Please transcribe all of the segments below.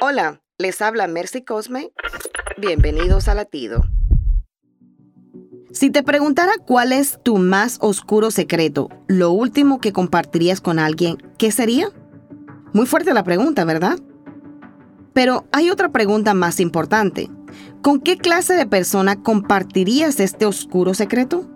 Hola, les habla Mercy Cosme. Bienvenidos a Latido. Si te preguntara cuál es tu más oscuro secreto, lo último que compartirías con alguien, ¿qué sería? Muy fuerte la pregunta, ¿verdad? Pero hay otra pregunta más importante. ¿Con qué clase de persona compartirías este oscuro secreto?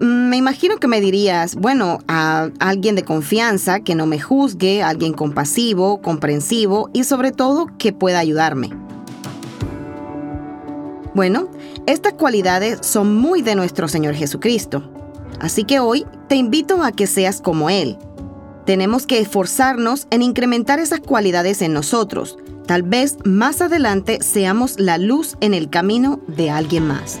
Me imagino que me dirías, bueno, a alguien de confianza, que no me juzgue, alguien compasivo, comprensivo y sobre todo que pueda ayudarme. Bueno, estas cualidades son muy de nuestro Señor Jesucristo. Así que hoy te invito a que seas como Él. Tenemos que esforzarnos en incrementar esas cualidades en nosotros. Tal vez más adelante seamos la luz en el camino de alguien más.